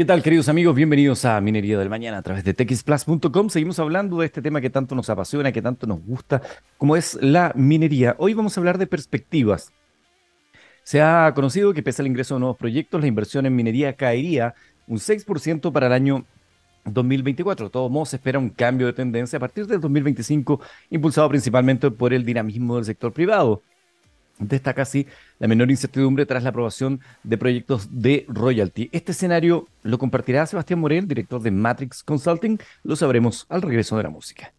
¿Qué tal, queridos amigos? Bienvenidos a Minería del Mañana a través de texplus.com. Seguimos hablando de este tema que tanto nos apasiona, que tanto nos gusta, como es la minería. Hoy vamos a hablar de perspectivas. Se ha conocido que pese al ingreso de nuevos proyectos, la inversión en minería caería un 6% para el año 2024. De todos modos, se espera un cambio de tendencia a partir del 2025, impulsado principalmente por el dinamismo del sector privado. Destaca así la menor incertidumbre tras la aprobación de proyectos de royalty. Este escenario lo compartirá Sebastián Morel, director de Matrix Consulting. Lo sabremos al regreso de la música.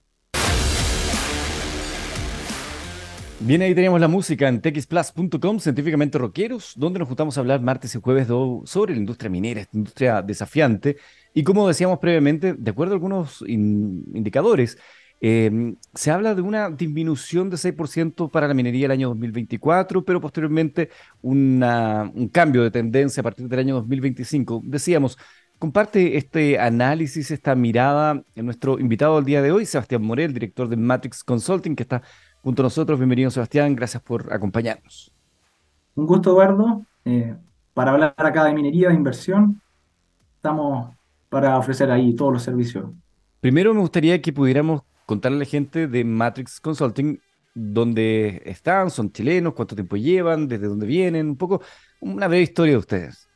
Bien, ahí tenemos la música en texplus.com, científicamente rockeros, donde nos juntamos a hablar martes y jueves sobre la industria minera, esta industria desafiante. Y como decíamos previamente, de acuerdo a algunos indicadores, Em, se habla de una disminución de 6% para la minería el año 2024, pero posteriormente un cambio de tendencia a partir del año 2025. Decíamos, comparte este análisis, esta mirada en nuestro invitado del día de hoy, Sebastián Morel, director de Matrix Consulting, que está junto a nosotros. Bienvenido, Sebastián. Gracias por acompañarnos. Un gusto, Eduardo. Eh, para hablar acá de minería, de inversión, estamos para ofrecer ahí todos los servicios. Primero me gustaría que pudiéramos contarle a la gente de Matrix Consulting dónde están, son chilenos, cuánto tiempo llevan, desde dónde vienen, un poco una breve historia de ustedes.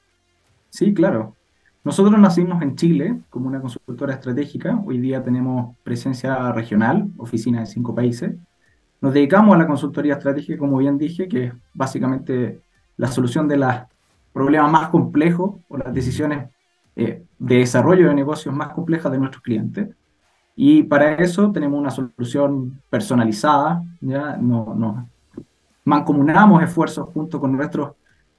Sí, claro. Nosotros nacimos en Chile como una consultora estratégica. Hoy día tenemos presencia regional, oficina de cinco países. Nos dedicamos a la consultoría estratégica, como bien dije, que es básicamente la solución de los problemas más complejos o las decisiones eh, de desarrollo de negocios más complejas de nuestros clientes. Y para eso tenemos una solución personalizada, ¿ya? No, no. mancomunamos esfuerzos junto con nuestros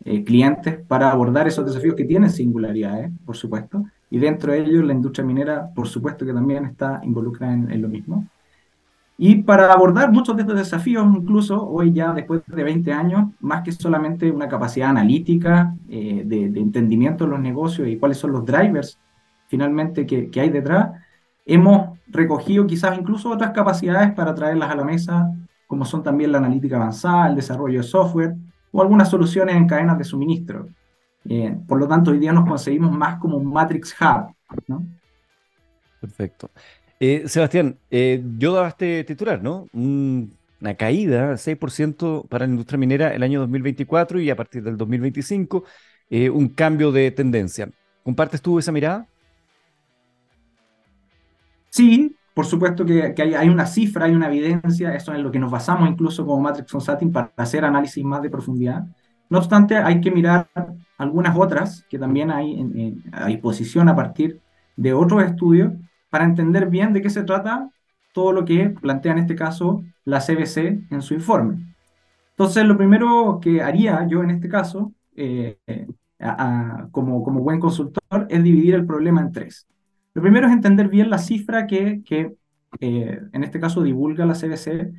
eh, clientes para abordar esos desafíos que tienen singularidades, por supuesto, y dentro de ellos la industria minera, por supuesto que también está involucrada en, lo mismo. Y para abordar muchos de estos desafíos, incluso hoy ya después de 20 años, más que solamente una capacidad analítica eh, de, de, entendimiento de los negocios y cuáles son los drivers finalmente que, que hay detrás, Hemos recogido quizás incluso otras capacidades para traerlas a la mesa, como son también la analítica avanzada, el desarrollo de software o algunas soluciones en cadenas de suministro. Eh, por lo tanto, hoy día nos conseguimos más como un Matrix Hub. Perfecto. Eh, Sebastián, eh, yo daba este titular, ¿no? una caída, 6% para la industria minera el año 2024 y a partir del 2025, un cambio de tendencia. ¿Compartes tú esa mirada? Sí, por supuesto que, hay, una cifra, hay una evidencia, eso es en lo que nos basamos incluso como Matrix Consulting para hacer análisis más de profundidad. No obstante, hay que mirar algunas otras que también hay a disposición a partir de otros estudios para entender bien de qué se trata todo lo que plantea en este caso la CBC en su informe. Entonces, lo primero que haría yo en este caso, eh, como buen consultor, es dividir el problema en tres. Lo primero es entender bien la cifra que, que eh, en este caso divulga la CBC,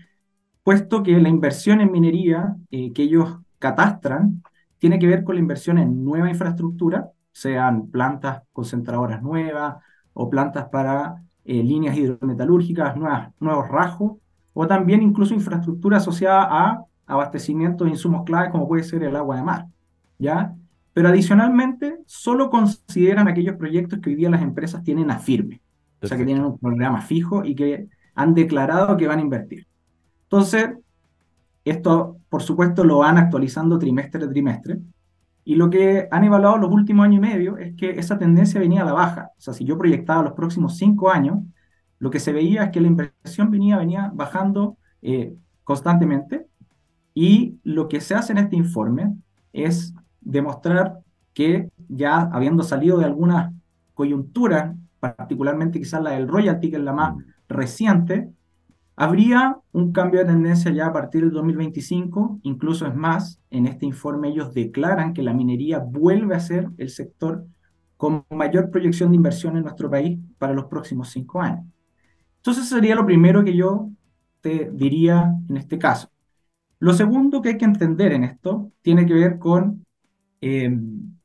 puesto que la inversión en minería eh, que ellos catastran tiene que ver con la inversión en nueva infraestructura, sean plantas concentradoras nuevas o plantas para eh, líneas hidrometalúrgicas, nuevas, nuevos rajos, o también incluso infraestructura asociada a abastecimiento de insumos claves como puede ser el agua de mar. ¿ya? Pero adicionalmente, solo consideran aquellos proyectos que hoy día las empresas tienen a firme, o sea, que tienen un programa fijo y que han declarado que van a invertir. Entonces, esto, por supuesto, lo van actualizando trimestre a trimestre. Y lo que han evaluado los últimos años y medio es que esa tendencia venía a la baja. O sea, si yo proyectaba los próximos cinco años, lo que se veía es que la inversión venía, venía bajando eh, constantemente. Y lo que se hace en este informe es demostrar que ya habiendo salido de alguna coyuntura, particularmente quizás la del royalty, que es la más mm. reciente, habría un cambio de tendencia ya a partir del 2025, incluso es más, en este informe ellos declaran que la minería vuelve a ser el sector con mayor proyección de inversión en nuestro país para los próximos cinco años. Entonces sería lo primero que yo te diría en este caso. Lo segundo que hay que entender en esto tiene que ver con Em,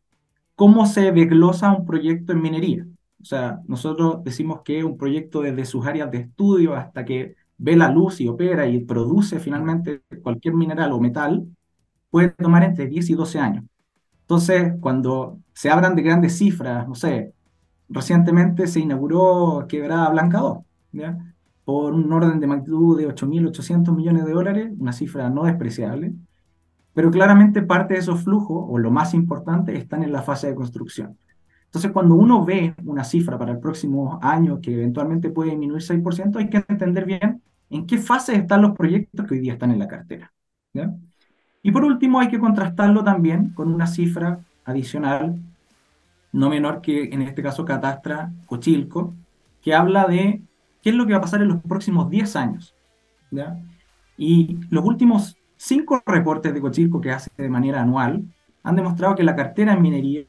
cómo se desglosa un proyecto en minería. O sea, nosotros decimos que un proyecto desde sus áreas de estudio hasta que ve la luz y opera y produce finalmente cualquier mineral o metal, puede tomar entre 10 y 12 años. Entonces, cuando se hablan de grandes cifras, no sé, recientemente se inauguró Quebrada Blanca 2, ¿ya? por un orden de magnitud de 8.800 millones de dólares, una cifra no despreciable, pero claramente parte de esos flujos, o lo más importante, están en la fase de construcción. Entonces, cuando uno ve una cifra para el próximo año que eventualmente puede disminuir 6%, hay que entender bien en qué fase están los proyectos que hoy día están en la cartera. ¿ya? Y por último, hay que contrastarlo también con una cifra adicional, no menor que en este caso Catastra Cochilco, que habla de qué es lo que va a pasar en los próximos 10 años. ¿ya? Y los últimos cinco reportes de Cochilco que hace de manera anual han demostrado que la cartera en minería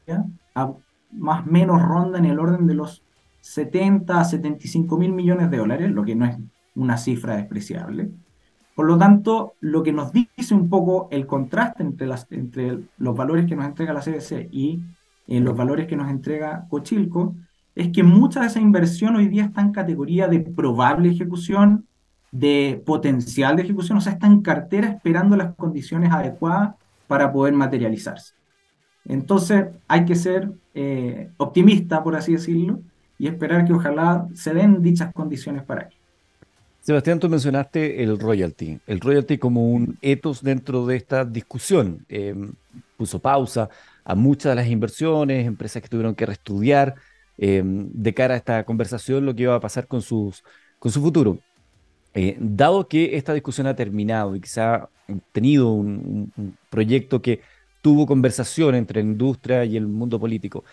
más o menos ronda en el orden de los 70 a 75 mil millones de dólares, lo que no es una cifra despreciable. Por lo tanto, lo que nos dice un poco el contraste entre, las, entre los valores que nos entrega la CBC y eh, los valores que nos entrega Cochilco, es que mucha de esa inversión hoy día está en categoría de probable ejecución, de potencial de ejecución, o sea, está en cartera esperando las condiciones adecuadas para poder materializarse. Entonces, hay que ser eh, optimista, por así decirlo, y esperar que ojalá se den dichas condiciones para ello. Sebastián, tú mencionaste el royalty, el royalty como un ethos dentro de esta discusión. Em, puso pausa a muchas de las inversiones, empresas que tuvieron que reestudiar em, de cara a esta conversación lo que iba a pasar con, sus, con su futuro. Eh, dado que esta discusión ha terminado y ha tenido un, un proyecto que tuvo conversación entre la industria y el mundo político,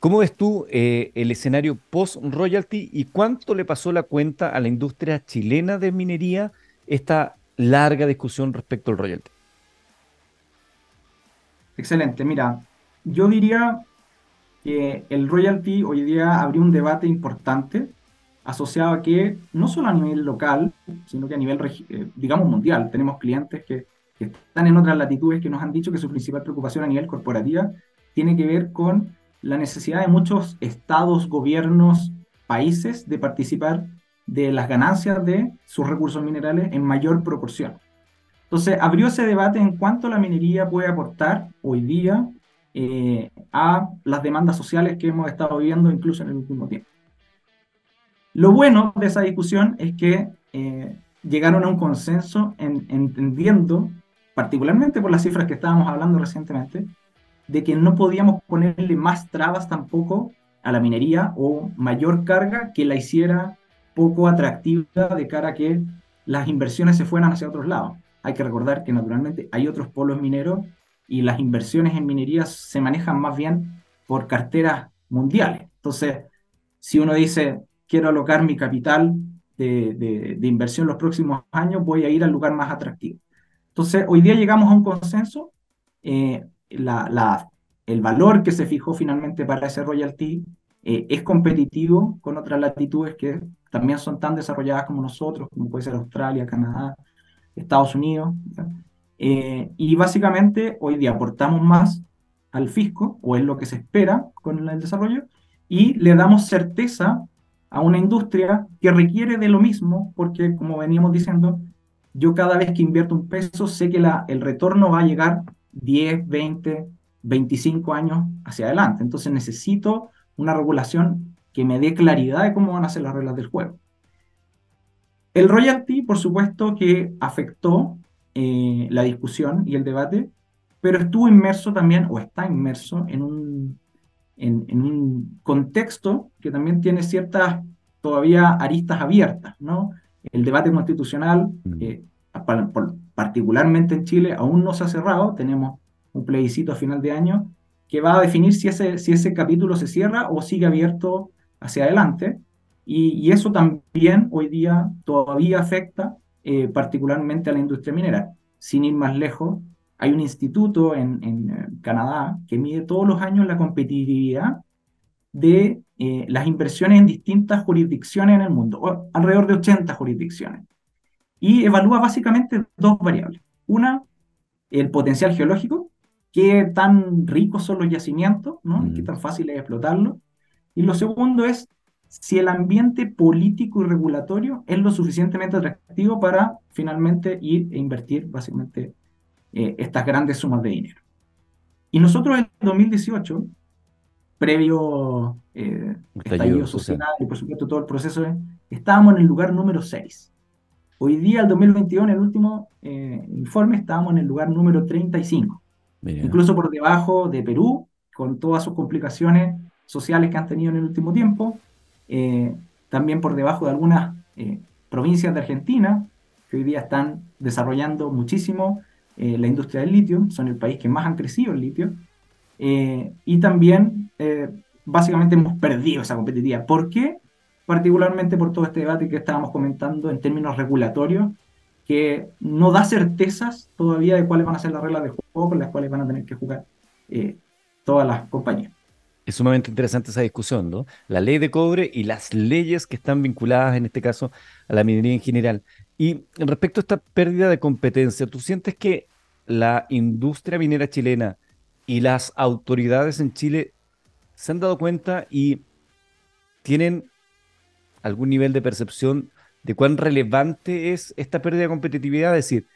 ¿Cómo ves tú eh, el escenario post-royalty y cuánto le pasó la cuenta a la industria chilena de minería esta larga discusión respecto al royalty? Excelente, mira, yo diría que el royalty hoy día abrió un debate importante asociado a que no solo a nivel local, sino que a nivel, eh, digamos, mundial. Tenemos clientes que, están en otras latitudes que nos han dicho que su principal preocupación a nivel corporativa tiene que ver con la necesidad de muchos estados, gobiernos, países de participar de las ganancias de sus recursos minerales en mayor proporción. Entonces, abrió ese debate en cuánto la minería puede aportar hoy día eh, a las demandas sociales que hemos estado viviendo incluso en el último tiempo. Lo bueno de esa discusión es que eh, llegaron a un consenso en, entendiendo, particularmente por las cifras que estábamos hablando recientemente, de que no podíamos ponerle más trabas tampoco a la minería o mayor carga que la hiciera poco atractiva de cara a que las inversiones se fueran hacia otros lados. Hay que recordar que naturalmente hay otros polos mineros y las inversiones en minería se manejan más bien por carteras mundiales. Entonces, si uno dice, quiero alocar mi capital de, de, inversión los próximos años, voy a ir al lugar más atractivo. Entonces, hoy día llegamos a un consenso. Eh, la, el valor que se fijó finalmente para ese royalty eh, es competitivo con otras latitudes que también son tan desarrolladas como nosotros, como puede ser Australia, Canadá, Estados Unidos. Eh, y básicamente hoy día aportamos más al fisco, o es lo que se espera con el desarrollo, y le damos certeza a una industria que requiere de lo mismo, porque como veníamos diciendo, yo cada vez que invierto un peso sé que el retorno va a llegar 10, 20, 25 años hacia adelante. Entonces necesito una regulación que me dé claridad de cómo van a ser las reglas del juego. El royalty, por supuesto, que afectó eh, la discusión y el debate, pero estuvo inmerso también, o está inmerso, en un, en, un contexto que también tiene ciertas todavía aristas abiertas, ¿no? El debate constitucional, mm. eh, particularmente en Chile, aún no se ha cerrado. Tenemos un plebiscito a final de año que va a definir si ese, si ese capítulo se cierra o sigue abierto hacia adelante. Y, eso también hoy día todavía afecta eh, particularmente a la industria minera. Sin ir más lejos, hay un instituto en, en eh, Canadá que mide todos los años la competitividad de eh, las inversiones en distintas jurisdicciones en el mundo, alrededor de 80 jurisdicciones y evalúa básicamente dos variables. Una, el potencial geológico, qué tan ricos son los yacimientos, ¿no? qué tan fácil es explotarlos. Y lo segundo es si el ambiente político y regulatorio es lo suficientemente atractivo para finalmente ir e invertir básicamente eh, estas grandes sumas de dinero. Y nosotros en 2018, previo eh, estallido social y por supuesto todo el proceso, estábamos en el lugar número 6. Hoy día, el 2021, en el último eh, informe, estábamos en el lugar número 35. Incluso por debajo de Perú, con todas sus complicaciones sociales que han tenido en el último tiempo. Eh, también por debajo de algunas eh, provincias de Argentina, que hoy día están desarrollando muchísimo eh, la industria del litio, son el país que más han crecido el litio, y también básicamente hemos perdido esa competitividad. ¿Por qué? Particularmente por todo este debate que estábamos comentando en términos regulatorios, que no da certezas todavía de cuáles van a ser las reglas de juego con las cuales van a tener que jugar todas las compañías. Es sumamente interesante esa discusión, ¿no? La ley de cobre y las leyes que están vinculadas, en este caso, a la minería en general. Y respecto a esta pérdida de competencia, ¿tú sientes que la industria minera chilena y las autoridades en Chile se han dado cuenta y tienen algún nivel de percepción de cuán relevante es esta pérdida de competitividad? Es decir,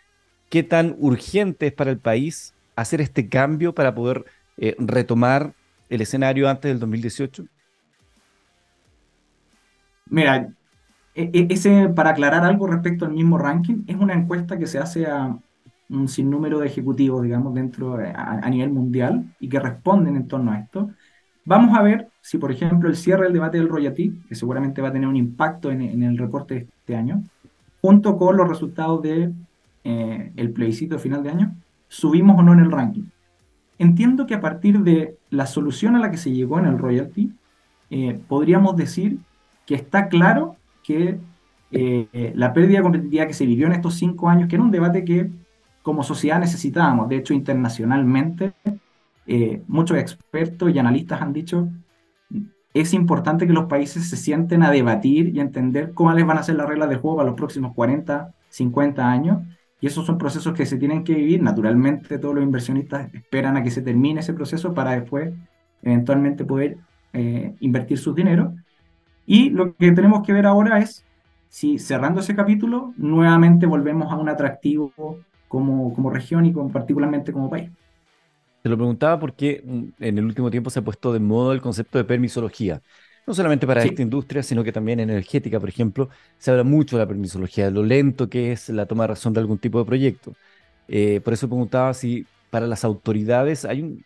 ¿qué tan urgente es para el país hacer este cambio para poder eh, retomar el escenario antes del 2018? Mira, ese, para aclarar algo respecto al mismo ranking, es una encuesta que se hace a un sinnúmero de ejecutivos, digamos, dentro a, nivel mundial y que responden en torno a esto. Vamos a ver si, por ejemplo, el cierre del debate del royalty, que seguramente va a tener un impacto en, el reporte de este año, junto con los resultados del de, eh, plebiscito de final de año, subimos o no en el ranking entiendo que a partir de la solución a la que se llegó en el royalty, eh, podríamos decir que está claro que eh, la pérdida de competitividad que se vivió en estos cinco años, que era un debate que como sociedad necesitábamos, de hecho internacionalmente, eh, muchos expertos y analistas han dicho, es importante que los países se sienten a debatir y a entender cómo les van a ser las reglas de juego para los próximos 40, 50 años, y esos son procesos que se tienen que vivir. Naturalmente, todos los inversionistas esperan a que se termine ese proceso para después, eventualmente, poder eh, invertir sus dinero. Y lo que tenemos que ver ahora es si cerrando ese capítulo, nuevamente volvemos a un atractivo como, como región y particularmente como país. Te lo preguntaba porque mm, en el último tiempo se ha puesto de moda el concepto de permisología no solamente para esta industria, sino que también energética, por ejemplo, se habla mucho de la permisología, de lo lento que es la toma de razón de algún tipo de proyecto. Eh, por eso preguntaba si para las autoridades hay un,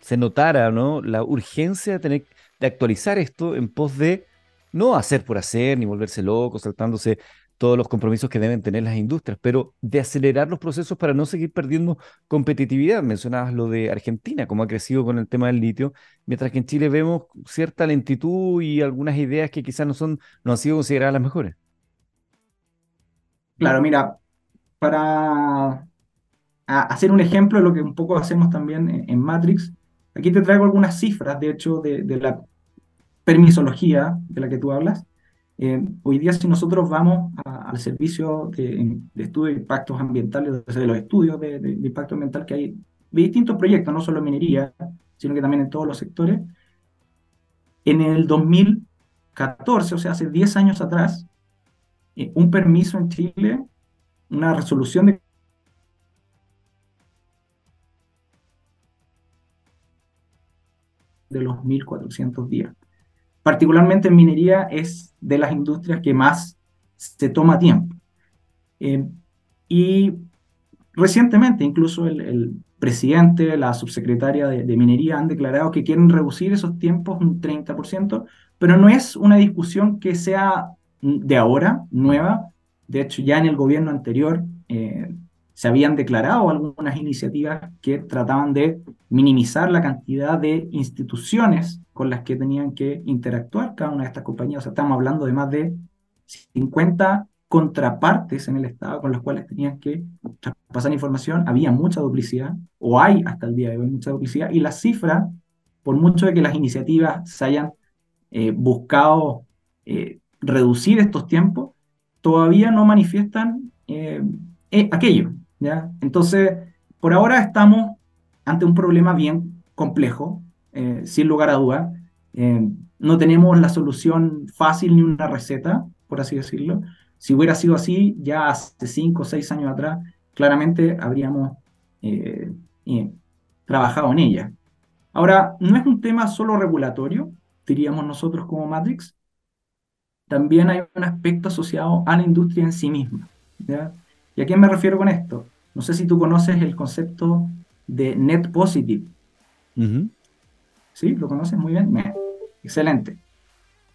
se notara ¿no? la urgencia de tener de actualizar esto en pos de no hacer por hacer, ni volverse locos, saltándose todos los compromisos que deben tener las industrias, pero de acelerar los procesos para no seguir perdiendo competitividad. Mencionabas lo de Argentina, cómo ha crecido con el tema del litio, mientras que en Chile vemos cierta lentitud y algunas ideas que quizás no, son, no han sido consideradas las mejores. Claro, mira, para hacer un ejemplo de lo que un poco hacemos también en, Matrix, aquí te traigo algunas cifras, de hecho, de la permisología de la que tú hablas. Eh, hoy día si nosotros vamos al servicio de, estudio de impactos ambientales, de los estudios de, impacto ambiental que hay de distintos proyectos, no solo en minería, sino que también en todos los sectores, en el 2014, o sea, hace 10 años atrás, eh, un permiso en Chile, una resolución de de los 1.400 días particularmente en minería, es de las industrias que más se toma tiempo. Eh, y recientemente, incluso el, presidente, la subsecretaria de, de, minería han declarado que quieren reducir esos tiempos un 30%, pero no es una discusión que sea de ahora, nueva. De hecho, ya en el gobierno anterior eh, se habían declarado algunas iniciativas que trataban de minimizar la cantidad de instituciones con las que tenían que interactuar cada una de estas compañías. O sea, estamos hablando de más de 50 contrapartes en el Estado con las cuales tenían que pasar información. Había mucha duplicidad, o hay hasta el día de hoy mucha duplicidad, y las cifras, por mucho de que las iniciativas se hayan eh, buscado eh, reducir estos tiempos, todavía no manifiestan eh, aquello. Entonces, por ahora estamos ante un problema bien complejo, eh, sin lugar a dudas. Eh, no tenemos la solución fácil ni una receta, por así decirlo. Si hubiera sido así, ya hace cinco o seis años atrás, claramente habríamos eh, trabajado en ella. Ahora, no es un tema solo regulatorio, diríamos nosotros como Matrix, también hay un aspecto asociado a la industria en sí misma. ¿Y a qué me refiero con esto? No sé si tú conoces el concepto de net positive. ¿Sí? ¿Lo conoces muy bien? Excelente.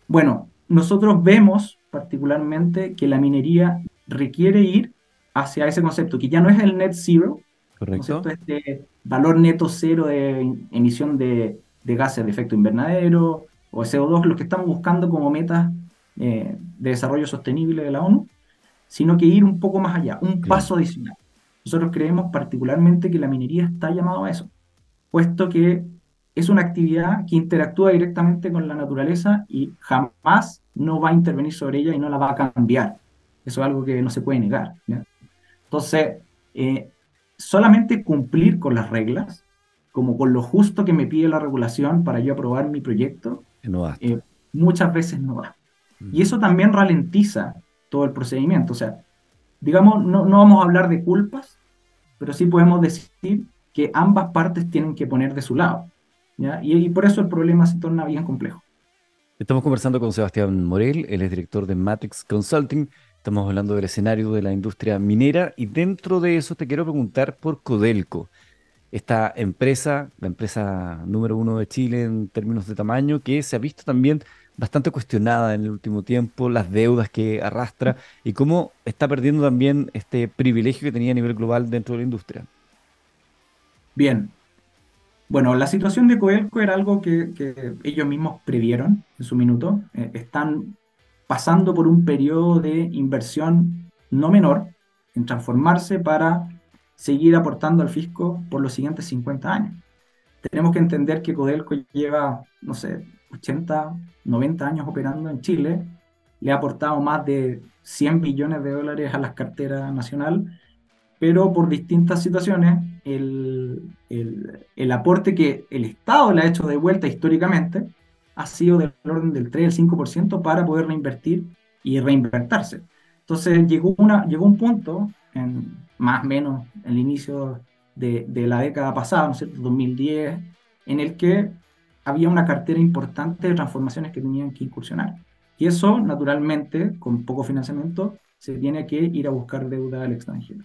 Bueno, nosotros vemos particularmente que la minería requiere ir hacia ese concepto, que ya no es el net zero, Correcto. Este valor neto cero de emisión de, de gases de efecto invernadero o CO2, lo que estamos buscando como metas eh, de desarrollo sostenible de la ONU, sino que ir un poco más allá, un paso adicional. Nosotros creemos particularmente que la minería está llamado a eso, puesto que es una actividad que interactúa directamente con la naturaleza y jamás no va a intervenir sobre ella y no la va a cambiar. Eso es algo que no se puede negar. Entonces, eh, solamente cumplir con las reglas, como con lo justo que me pide la regulación para yo aprobar mi proyecto, eh, muchas veces no va. Y mm. eso también ralentiza todo el procedimiento. O sea, digamos, no, no vamos a hablar de culpas, pero sí podemos decir que ambas partes tienen que poner de su lado. Y, y, por eso el problema se torna bien complejo. Estamos conversando con Sebastián Morel, él es director de Matrix Consulting. Estamos hablando del escenario de la industria minera y dentro de eso te quiero preguntar por Codelco, esta empresa, la empresa número uno de Chile en términos de tamaño, que se ha visto también bastante cuestionada en el último tiempo, las deudas que arrastra y cómo está perdiendo también este privilegio que tenía a nivel global dentro de la industria. Bien. Bueno, la situación de Codelco era algo que, ellos mismos previeron en su minuto. Eh, están pasando por un periodo de inversión no menor en transformarse para seguir aportando al fisco por los siguientes 50 años. Tenemos que entender que Codelco lleva, no sé, 80, 90 años operando en Chile, le ha aportado más de 100 billones de dólares a la cartera nacional, pero por distintas situaciones el, el, el aporte que el Estado le ha hecho de vuelta históricamente ha sido del orden del 3 al 5% para poder reinvertir y reinvertirse. Entonces llegó, una, llegó un punto, en, más o menos en el inicio de, de la década pasada, ¿no es cierto? 2010, en el que había una cartera importante de transformaciones que tenían que incursionar. Y eso, naturalmente, con poco financiamiento, se tiene que ir a buscar deuda al extranjero.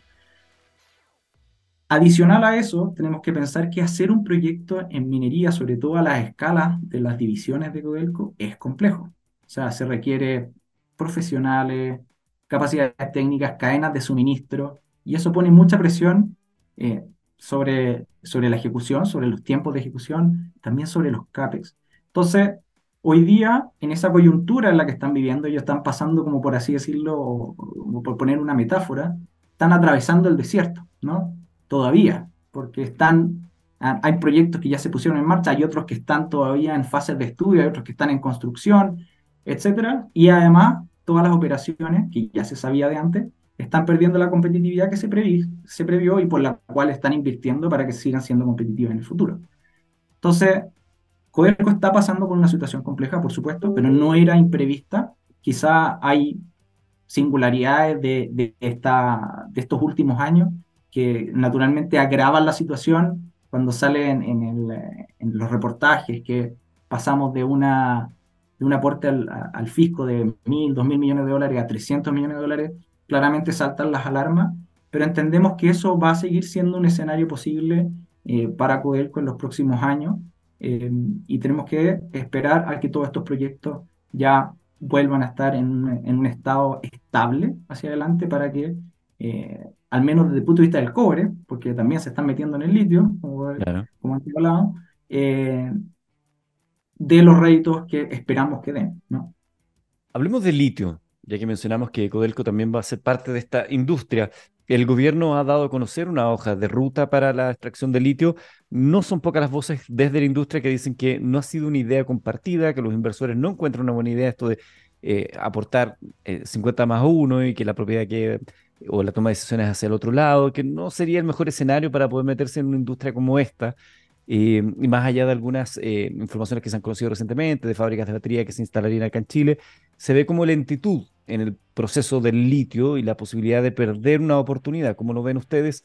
Adicional a eso, tenemos que pensar que hacer un proyecto en minería, sobre todo a la escala de las divisiones de Codelco, es complejo. O sea, se requiere profesionales, capacidades técnicas, cadenas de suministro, y eso pone mucha presión eh, sobre, sobre la ejecución, sobre los tiempos de ejecución, también sobre los CAPEX. Entonces, hoy día, en esa coyuntura en la que están viviendo, ellos están pasando, como por así decirlo, por poner una metáfora, están atravesando el desierto, ¿no? todavía, porque están, ah, hay proyectos que ya se pusieron en marcha, hay otros que están todavía en fases de estudio, hay otros que están en construcción, etcétera, y además todas las operaciones que ya se sabía de antes están perdiendo la competitividad que se, previ se previó y por la cual están invirtiendo para que sigan siendo competitivas en el futuro. Entonces, Codelco está pasando por una situación compleja, por supuesto, pero no era imprevista. Quizá hay singularidades de, de, esta, de estos últimos años que naturalmente agravan la situación cuando salen en, los reportajes que pasamos de, una, de un aporte al, fisco de mil, dos mil millones de dólares a 300 millones de dólares, claramente saltan las alarmas, pero entendemos que eso va a seguir siendo un escenario posible eh, para Codelco en los próximos años eh, y tenemos que esperar a que todos estos proyectos ya vuelvan a estar en, en un estado estable hacia adelante para que eh, al menos desde el punto de vista del cobre, porque también se están metiendo en el litio, como, como antes hablado, de los réditos que esperamos que den. ¿no? Hablemos del litio, ya que mencionamos que Codelco también va a ser parte de esta industria. El gobierno ha dado a conocer una hoja de ruta para la extracción de litio. No son pocas las voces desde la industria que dicen que no ha sido una idea compartida, que los inversores no encuentran una buena idea esto de eh, aportar 50 más 1 y que la propiedad que o la toma de decisiones hacia el otro lado, que no sería el mejor escenario para poder meterse en una industria como esta. Y más allá de algunas eh, informaciones que se han conocido recientemente de fábricas de batería que se instalarían acá en Chile, se ve como lentitud en el proceso del litio y la posibilidad de perder una oportunidad, como lo ven ustedes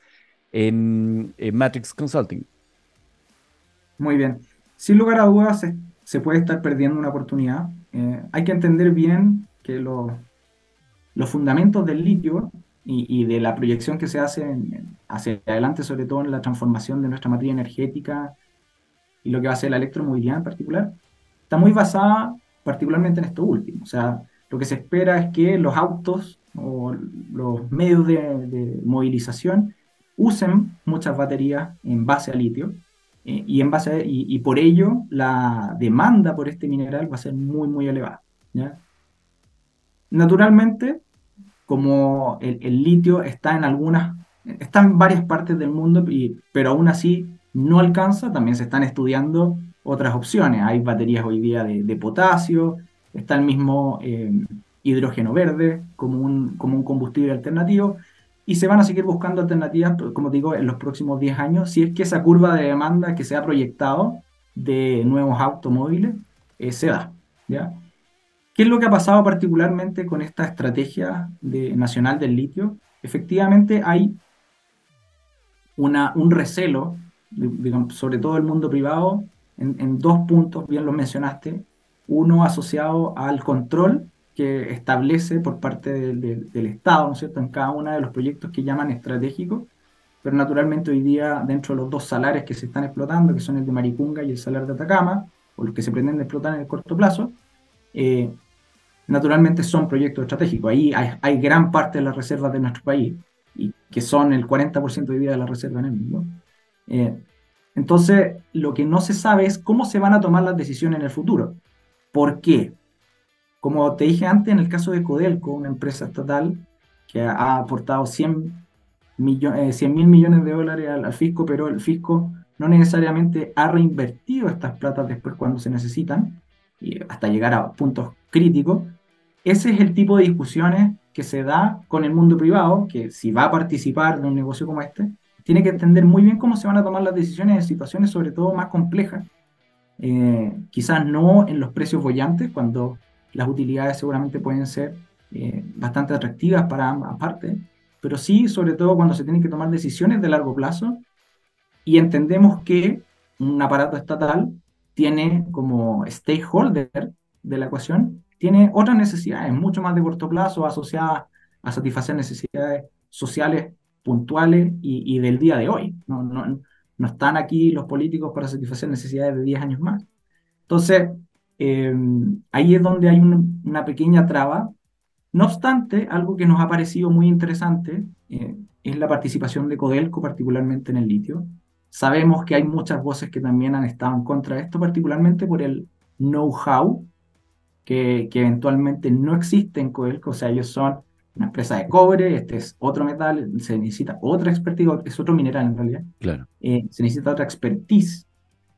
en, Matrix Consulting. Muy bien. Sin lugar a dudas, se, se puede estar perdiendo una oportunidad. Eh, hay que entender bien que lo- los fundamentos del litio y, y de la proyección que se hace en- hacia adelante, sobre todo en la transformación de nuestra materia energética y lo que va a ser la electromovilidad en particular, está muy basada particularmente en esto último. O sea, lo que se espera es que los autos o los medios de, de movilización usen muchas baterías en base a litio eh, y, en base a- y, y por ello la demanda por este mineral va a ser muy, muy elevada. ¿ya? Naturalmente, como el, litio está en algunas, está en varias partes del mundo, y- pero aún así no alcanza, también se están estudiando otras opciones. Hay baterías hoy día de, de potasio, está el mismo eh, hidrógeno verde como un, como un combustible alternativo, y se van a seguir buscando alternativas, pues, como digo, en los próximos 10 años, si es que esa curva de demanda que se ha proyectado de nuevos automóviles eh, se da. ¿ya? ¿Qué es lo que ha pasado particularmente con esta estrategia nacional del litio? Efectivamente hay un recelo, sobre todo el mundo privado, en, en dos puntos, bien los mencionaste. Uno asociado al control que establece por parte del Estado, ¿no es cierto?, en cada uno de los proyectos que llaman estratégicos, pero naturalmente hoy día dentro de los dos salares que se están explotando, que son el de Maricunga y el salar de Atacama, o los que se pretenden explotar en el corto plazo, eh, naturalmente son proyectos estratégicos. Ahí hay, hay gran parte de las reservas de nuestro país, y que son el 40% de vida de la reserva en el mundo. Eh, entonces, lo que no se sabe es cómo se van a tomar las decisiones en el futuro. ¿Por qué? Como te dije antes, en el caso de Codelco, una empresa estatal que ha aportado 100 millo- eh, 100 mil millones de dólares al, al fisco, pero el fisco no necesariamente ha reinvertido estas platas después cuando se necesitan, y hasta llegar a puntos críticos. Ese es el tipo de discusiones que se da con el mundo privado, que si va a participar de un negocio como este, tiene que entender muy bien cómo se van a tomar las decisiones en situaciones sobre todo más complejas. Eh, quizás no en los precios bollantes, cuando las utilidades seguramente pueden ser eh, bastante atractivas para ambas partes, pero sí sobre todo cuando se tienen que tomar decisiones de largo plazo y entendemos que un aparato estatal tiene como stakeholder de la ecuación, tiene otras necesidades mucho más de corto plazo asociadas a satisfacer necesidades sociales puntuales y, y del día de hoy. No, no, no están aquí los políticos para satisfacer necesidades de 10 años más. Entonces, eh, ahí es donde hay un- una pequeña traba. No obstante, algo que nos ha parecido muy interesante eh, es la participación de Codelco, particularmente en el litio. Sabemos que hay muchas voces que también han estado en contra de esto, particularmente por el know-how que, que eventualmente no existe en Codelco. O sea, ellos son una empresa de cobre, este es otro metal, se necesita otra expertise, es otro mineral en realidad Claro. eh, se necesita otra expertise.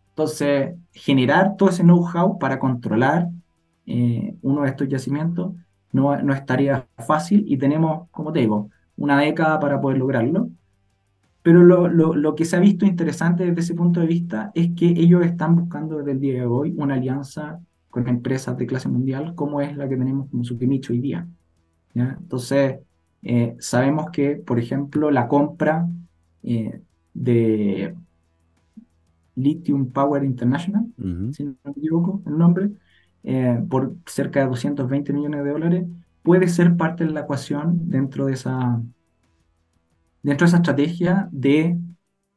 Entonces, generar todo ese know-how para controlar eh, uno de estos yacimientos no, no es tarea fácil y tenemos, como te digo, una década para poder lograrlo. Pero lo, lo, lo que se ha visto interesante desde ese punto de vista es que ellos están buscando desde el día de hoy una alianza con empresas de clase mundial como es la que tenemos como Sukimichi hoy día. ¿ya? Entonces, eh, sabemos que, por ejemplo, la compra eh, de Lithium Power International, si no me equivoco el nombre, eh, por cerca de 220 millones de dólares, puede ser parte de la ecuación dentro de esa, dentro de esa estrategia de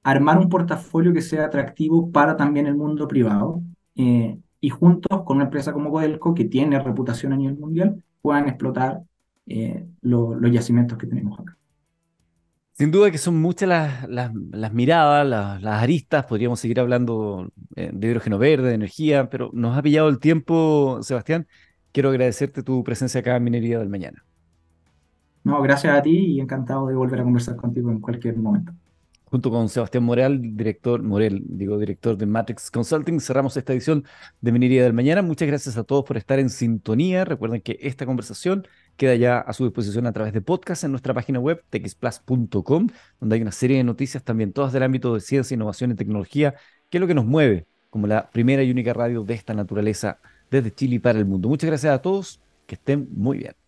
armar un portafolio que sea atractivo para también el mundo privado eh, y juntos con una empresa como Codelco, que tiene reputación a nivel mundial, puedan explotar eh, lo- los yacimientos que tenemos acá. Sin duda que son muchas las, las- las miradas, las, las aristas, podríamos seguir hablando eh, de hidrógeno verde, de energía, pero nos ha pillado el tiempo, Sebastián. Quiero agradecerte tu presencia acá en Minería del Mañana. No, gracias a ti y encantado de volver a conversar contigo en cualquier momento. Junto con Sebastián Morel, director, Morel, digo, director de Matrix Consulting, cerramos esta edición de Minería del Mañana. Muchas gracias a todos por estar en sintonía. Recuerden que esta conversación queda ya a su disposición a través de podcast en nuestra página web, txplus.com, donde hay una serie de noticias también, todas del ámbito de ciencia, innovación y tecnología, que es lo que nos mueve como la primera y única radio de esta naturaleza desde Chile para el mundo. Muchas gracias a todos, que estén muy bien.